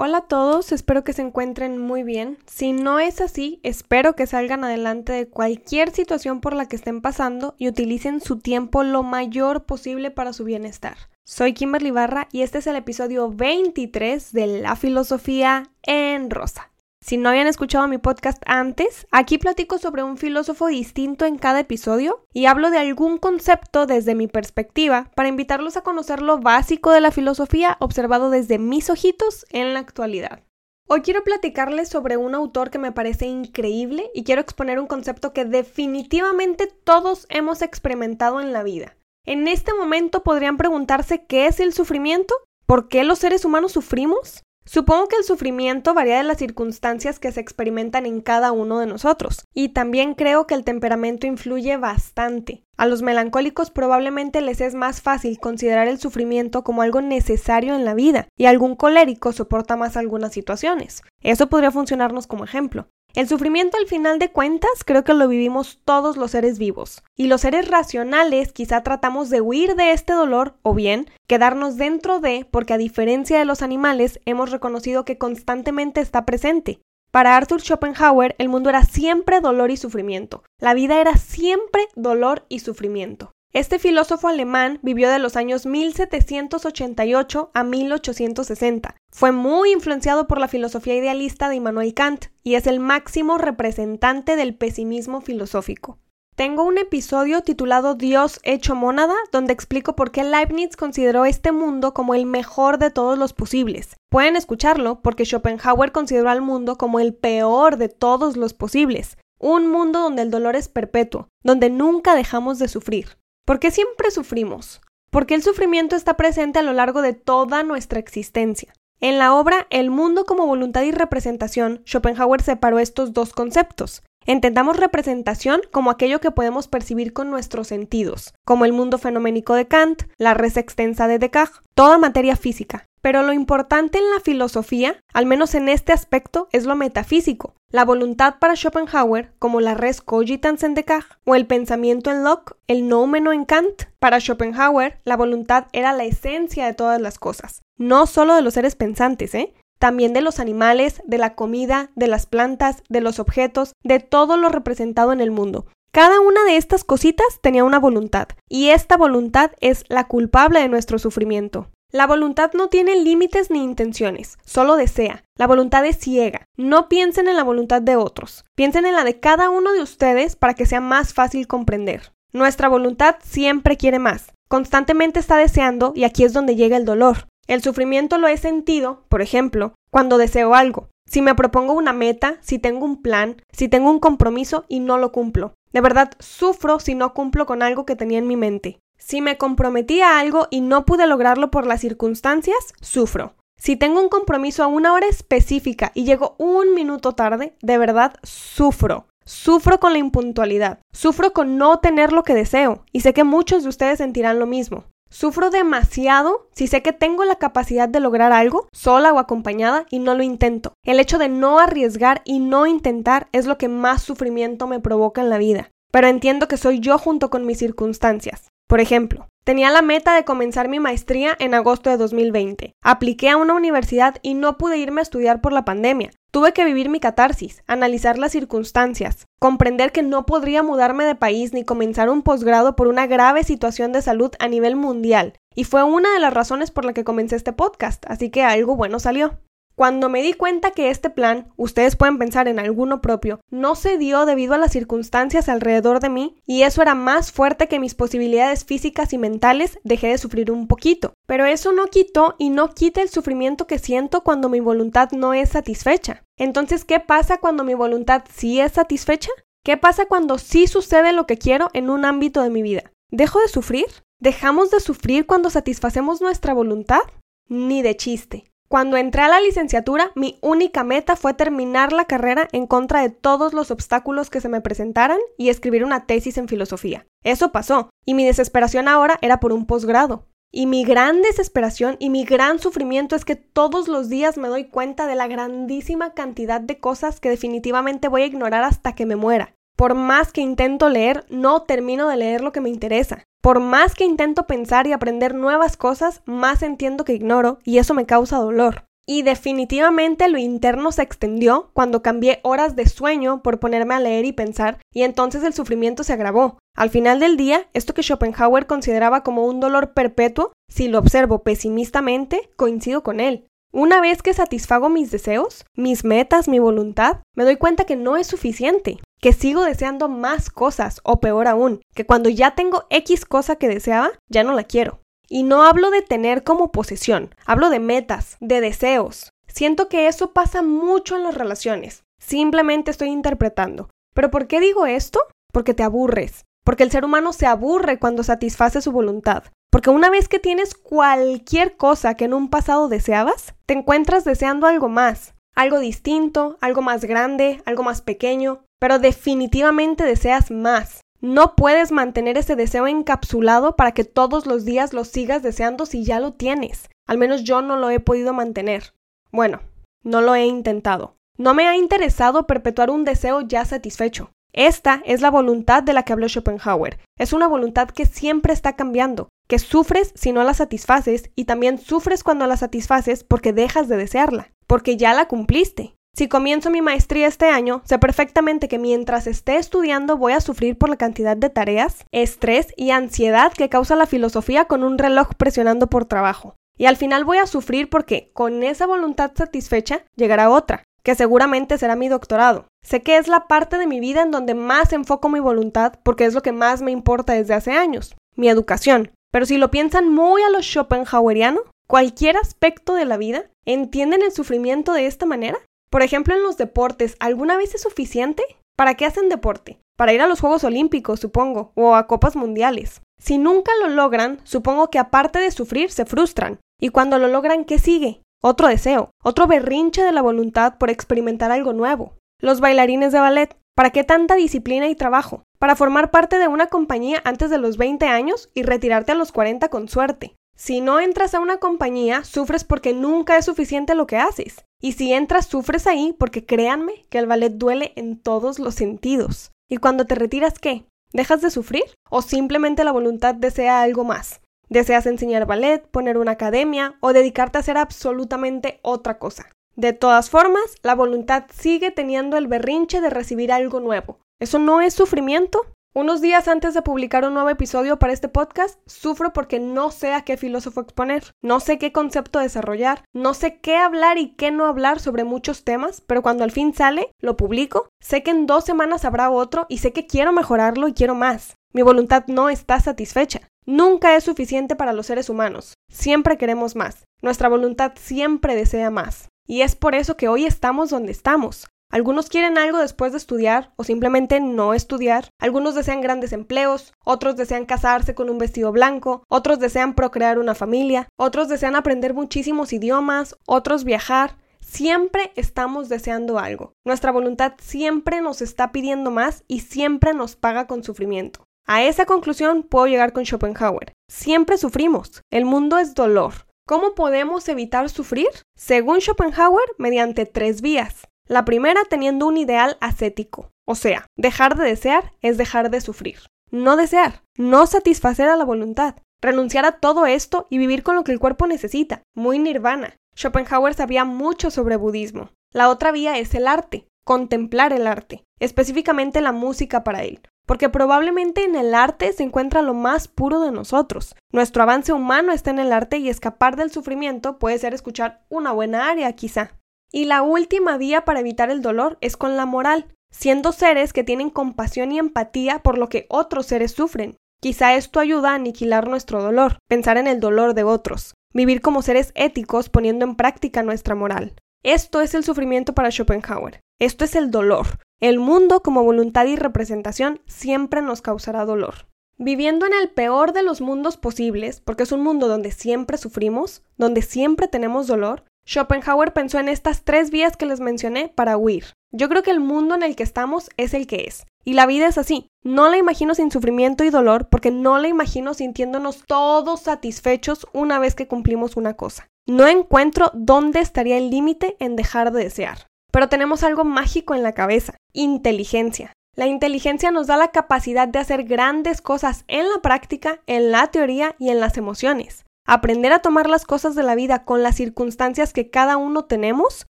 Hola a todos, espero que se encuentren muy bien. Si no es así, espero que salgan adelante de cualquier situación por la que estén pasando y utilicen su tiempo lo mayor posible para su bienestar. Soy Kimberly Barra y este es el episodio 23 de La Filosofía en Rosa. Si no habían escuchado mi podcast antes, aquí platico sobre un filósofo distinto en cada episodio y hablo de algún concepto desde mi perspectiva para invitarlos a conocer lo básico de la filosofía observado desde mis ojitos en la actualidad. Hoy quiero platicarles sobre un autor que me parece increíble y quiero exponer un concepto que definitivamente todos hemos experimentado en la vida. En este momento podrían preguntarse qué es el sufrimiento, por qué los seres humanos sufrimos, Supongo que el sufrimiento varía de las circunstancias que se experimentan en cada uno de nosotros, y también creo que el temperamento influye bastante. A los melancólicos probablemente les es más fácil considerar el sufrimiento como algo necesario en la vida, y algún colérico soporta más algunas situaciones. Eso podría funcionarnos como ejemplo. El sufrimiento al final de cuentas creo que lo vivimos todos los seres vivos. Y los seres racionales quizá tratamos de huir de este dolor o bien quedarnos dentro de porque a diferencia de los animales hemos reconocido que constantemente está presente. Para Arthur Schopenhauer el mundo era siempre dolor y sufrimiento. La vida era siempre dolor y sufrimiento. Este filósofo alemán vivió de los años 1788 a 1860. Fue muy influenciado por la filosofía idealista de Immanuel Kant y es el máximo representante del pesimismo filosófico. Tengo un episodio titulado Dios hecho mónada, donde explico por qué Leibniz consideró este mundo como el mejor de todos los posibles. Pueden escucharlo porque Schopenhauer consideró al mundo como el peor de todos los posibles. Un mundo donde el dolor es perpetuo, donde nunca dejamos de sufrir. ¿Por qué siempre sufrimos? Porque el sufrimiento está presente a lo largo de toda nuestra existencia. En la obra El mundo como voluntad y representación, Schopenhauer separó estos dos conceptos. Entendamos representación como aquello que podemos percibir con nuestros sentidos, como el mundo fenoménico de Kant, la res extensa de Descartes, toda materia física. Pero lo importante en la filosofía, al menos en este aspecto, es lo metafísico, la voluntad para Schopenhauer, como la res cogitans en Descartes, o el pensamiento en Locke, el noumeno en Kant. Para Schopenhauer, la voluntad era la esencia de todas las cosas, no solo de los seres pensantes, ¿eh? También de los animales, de la comida, de las plantas, de los objetos, de todo lo representado en el mundo. Cada una de estas cositas tenía una voluntad, y esta voluntad es la culpable de nuestro sufrimiento. La voluntad no tiene límites ni intenciones, solo desea. La voluntad es ciega. No piensen en la voluntad de otros, piensen en la de cada uno de ustedes para que sea más fácil comprender. Nuestra voluntad siempre quiere más, constantemente está deseando y aquí es donde llega el dolor. El sufrimiento lo he sentido, por ejemplo, cuando deseo algo. Si me propongo una meta, si tengo un plan, si tengo un compromiso y no lo cumplo. De verdad, sufro si no cumplo con algo que tenía en mi mente. Si me comprometí a algo y no pude lograrlo por las circunstancias, sufro. Si tengo un compromiso a una hora específica y llego un minuto tarde, de verdad sufro. Sufro con la impuntualidad. Sufro con no tener lo que deseo. Y sé que muchos de ustedes sentirán lo mismo. Sufro demasiado si sé que tengo la capacidad de lograr algo, sola o acompañada, y no lo intento. El hecho de no arriesgar y no intentar es lo que más sufrimiento me provoca en la vida. Pero entiendo que soy yo junto con mis circunstancias. Por ejemplo, tenía la meta de comenzar mi maestría en agosto de 2020. Apliqué a una universidad y no pude irme a estudiar por la pandemia. Tuve que vivir mi catarsis, analizar las circunstancias, comprender que no podría mudarme de país ni comenzar un posgrado por una grave situación de salud a nivel mundial. Y fue una de las razones por la que comencé este podcast, así que algo bueno salió. Cuando me di cuenta que este plan, ustedes pueden pensar en alguno propio, no se dio debido a las circunstancias alrededor de mí y eso era más fuerte que mis posibilidades físicas y mentales, dejé de sufrir un poquito. Pero eso no quitó y no quita el sufrimiento que siento cuando mi voluntad no es satisfecha. Entonces, ¿qué pasa cuando mi voluntad sí es satisfecha? ¿Qué pasa cuando sí sucede lo que quiero en un ámbito de mi vida? ¿Dejo de sufrir? ¿Dejamos de sufrir cuando satisfacemos nuestra voluntad? Ni de chiste. Cuando entré a la licenciatura, mi única meta fue terminar la carrera en contra de todos los obstáculos que se me presentaran y escribir una tesis en filosofía. Eso pasó, y mi desesperación ahora era por un posgrado. Y mi gran desesperación y mi gran sufrimiento es que todos los días me doy cuenta de la grandísima cantidad de cosas que definitivamente voy a ignorar hasta que me muera. Por más que intento leer, no termino de leer lo que me interesa. Por más que intento pensar y aprender nuevas cosas, más entiendo que ignoro y eso me causa dolor. Y definitivamente lo interno se extendió cuando cambié horas de sueño por ponerme a leer y pensar, y entonces el sufrimiento se agravó. Al final del día, esto que Schopenhauer consideraba como un dolor perpetuo, si lo observo pesimistamente, coincido con él. Una vez que satisfago mis deseos, mis metas, mi voluntad, me doy cuenta que no es suficiente, que sigo deseando más cosas, o peor aún, que cuando ya tengo X cosa que deseaba, ya no la quiero. Y no hablo de tener como posesión, hablo de metas, de deseos. Siento que eso pasa mucho en las relaciones. Simplemente estoy interpretando. ¿Pero por qué digo esto? Porque te aburres. Porque el ser humano se aburre cuando satisface su voluntad. Porque una vez que tienes cualquier cosa que en un pasado deseabas, te encuentras deseando algo más. Algo distinto, algo más grande, algo más pequeño. Pero definitivamente deseas más. No puedes mantener ese deseo encapsulado para que todos los días lo sigas deseando si ya lo tienes. Al menos yo no lo he podido mantener. Bueno, no lo he intentado. No me ha interesado perpetuar un deseo ya satisfecho. Esta es la voluntad de la que habló Schopenhauer. Es una voluntad que siempre está cambiando, que sufres si no la satisfaces y también sufres cuando la satisfaces porque dejas de desearla, porque ya la cumpliste. Si comienzo mi maestría este año, sé perfectamente que mientras esté estudiando voy a sufrir por la cantidad de tareas, estrés y ansiedad que causa la filosofía con un reloj presionando por trabajo. Y al final voy a sufrir porque, con esa voluntad satisfecha, llegará otra, que seguramente será mi doctorado. Sé que es la parte de mi vida en donde más enfoco mi voluntad porque es lo que más me importa desde hace años, mi educación. Pero si lo piensan muy a lo Schopenhaueriano, cualquier aspecto de la vida, ¿entienden el sufrimiento de esta manera? Por ejemplo, en los deportes, ¿alguna vez es suficiente? ¿Para qué hacen deporte? Para ir a los Juegos Olímpicos, supongo, o a Copas Mundiales. Si nunca lo logran, supongo que aparte de sufrir, se frustran. Y cuando lo logran, ¿qué sigue? Otro deseo, otro berrinche de la voluntad por experimentar algo nuevo. Los bailarines de ballet, ¿para qué tanta disciplina y trabajo? Para formar parte de una compañía antes de los 20 años y retirarte a los 40 con suerte. Si no entras a una compañía, sufres porque nunca es suficiente lo que haces. Y si entras, sufres ahí porque créanme que el ballet duele en todos los sentidos. ¿Y cuando te retiras qué? ¿Dejas de sufrir? ¿O simplemente la voluntad desea algo más? ¿Deseas enseñar ballet, poner una academia o dedicarte a hacer absolutamente otra cosa? De todas formas, la voluntad sigue teniendo el berrinche de recibir algo nuevo. ¿Eso no es sufrimiento? Unos días antes de publicar un nuevo episodio para este podcast, sufro porque no sé a qué filósofo exponer, no sé qué concepto desarrollar, no sé qué hablar y qué no hablar sobre muchos temas, pero cuando al fin sale, lo publico, sé que en dos semanas habrá otro y sé que quiero mejorarlo y quiero más. Mi voluntad no está satisfecha. Nunca es suficiente para los seres humanos. Siempre queremos más. Nuestra voluntad siempre desea más. Y es por eso que hoy estamos donde estamos. Algunos quieren algo después de estudiar o simplemente no estudiar. Algunos desean grandes empleos, otros desean casarse con un vestido blanco, otros desean procrear una familia, otros desean aprender muchísimos idiomas, otros viajar. Siempre estamos deseando algo. Nuestra voluntad siempre nos está pidiendo más y siempre nos paga con sufrimiento. A esa conclusión puedo llegar con Schopenhauer. Siempre sufrimos. El mundo es dolor. ¿Cómo podemos evitar sufrir? Según Schopenhauer, mediante tres vías. La primera teniendo un ideal ascético, o sea, dejar de desear es dejar de sufrir. No desear, no satisfacer a la voluntad, renunciar a todo esto y vivir con lo que el cuerpo necesita, muy nirvana. Schopenhauer sabía mucho sobre budismo. La otra vía es el arte, contemplar el arte, específicamente la música para él, porque probablemente en el arte se encuentra lo más puro de nosotros. Nuestro avance humano está en el arte y escapar del sufrimiento puede ser escuchar una buena área quizá. Y la última vía para evitar el dolor es con la moral, siendo seres que tienen compasión y empatía por lo que otros seres sufren. Quizá esto ayuda a aniquilar nuestro dolor, pensar en el dolor de otros, vivir como seres éticos poniendo en práctica nuestra moral. Esto es el sufrimiento para Schopenhauer. Esto es el dolor. El mundo como voluntad y representación siempre nos causará dolor. Viviendo en el peor de los mundos posibles, porque es un mundo donde siempre sufrimos, donde siempre tenemos dolor, Schopenhauer pensó en estas tres vías que les mencioné para huir. Yo creo que el mundo en el que estamos es el que es. Y la vida es así. No la imagino sin sufrimiento y dolor porque no la imagino sintiéndonos todos satisfechos una vez que cumplimos una cosa. No encuentro dónde estaría el límite en dejar de desear. Pero tenemos algo mágico en la cabeza, inteligencia. La inteligencia nos da la capacidad de hacer grandes cosas en la práctica, en la teoría y en las emociones. Aprender a tomar las cosas de la vida con las circunstancias que cada uno tenemos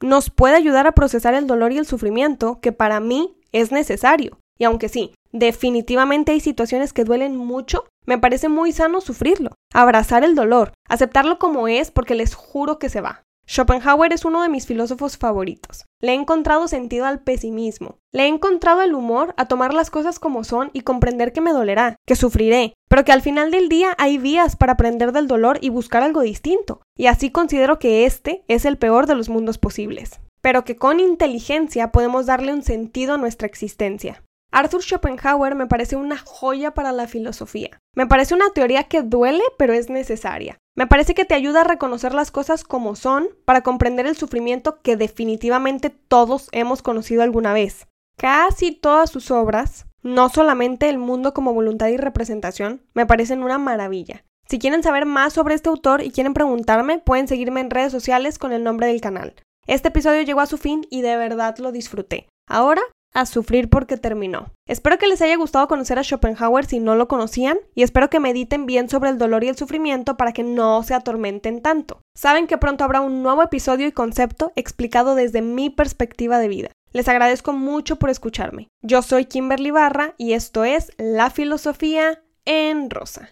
nos puede ayudar a procesar el dolor y el sufrimiento que para mí es necesario. Y aunque sí, definitivamente hay situaciones que duelen mucho, me parece muy sano sufrirlo, abrazar el dolor, aceptarlo como es porque les juro que se va. Schopenhauer es uno de mis filósofos favoritos. Le he encontrado sentido al pesimismo. Le he encontrado el humor a tomar las cosas como son y comprender que me dolerá, que sufriré, pero que al final del día hay vías para aprender del dolor y buscar algo distinto. Y así considero que este es el peor de los mundos posibles. Pero que con inteligencia podemos darle un sentido a nuestra existencia. Arthur Schopenhauer me parece una joya para la filosofía. Me parece una teoría que duele pero es necesaria. Me parece que te ayuda a reconocer las cosas como son para comprender el sufrimiento que definitivamente todos hemos conocido alguna vez. Casi todas sus obras, no solamente El mundo como voluntad y representación, me parecen una maravilla. Si quieren saber más sobre este autor y quieren preguntarme, pueden seguirme en redes sociales con el nombre del canal. Este episodio llegó a su fin y de verdad lo disfruté. Ahora a sufrir porque terminó. Espero que les haya gustado conocer a Schopenhauer si no lo conocían y espero que mediten bien sobre el dolor y el sufrimiento para que no se atormenten tanto. Saben que pronto habrá un nuevo episodio y concepto explicado desde mi perspectiva de vida. Les agradezco mucho por escucharme. Yo soy Kimberly Barra y esto es La Filosofía en Rosa.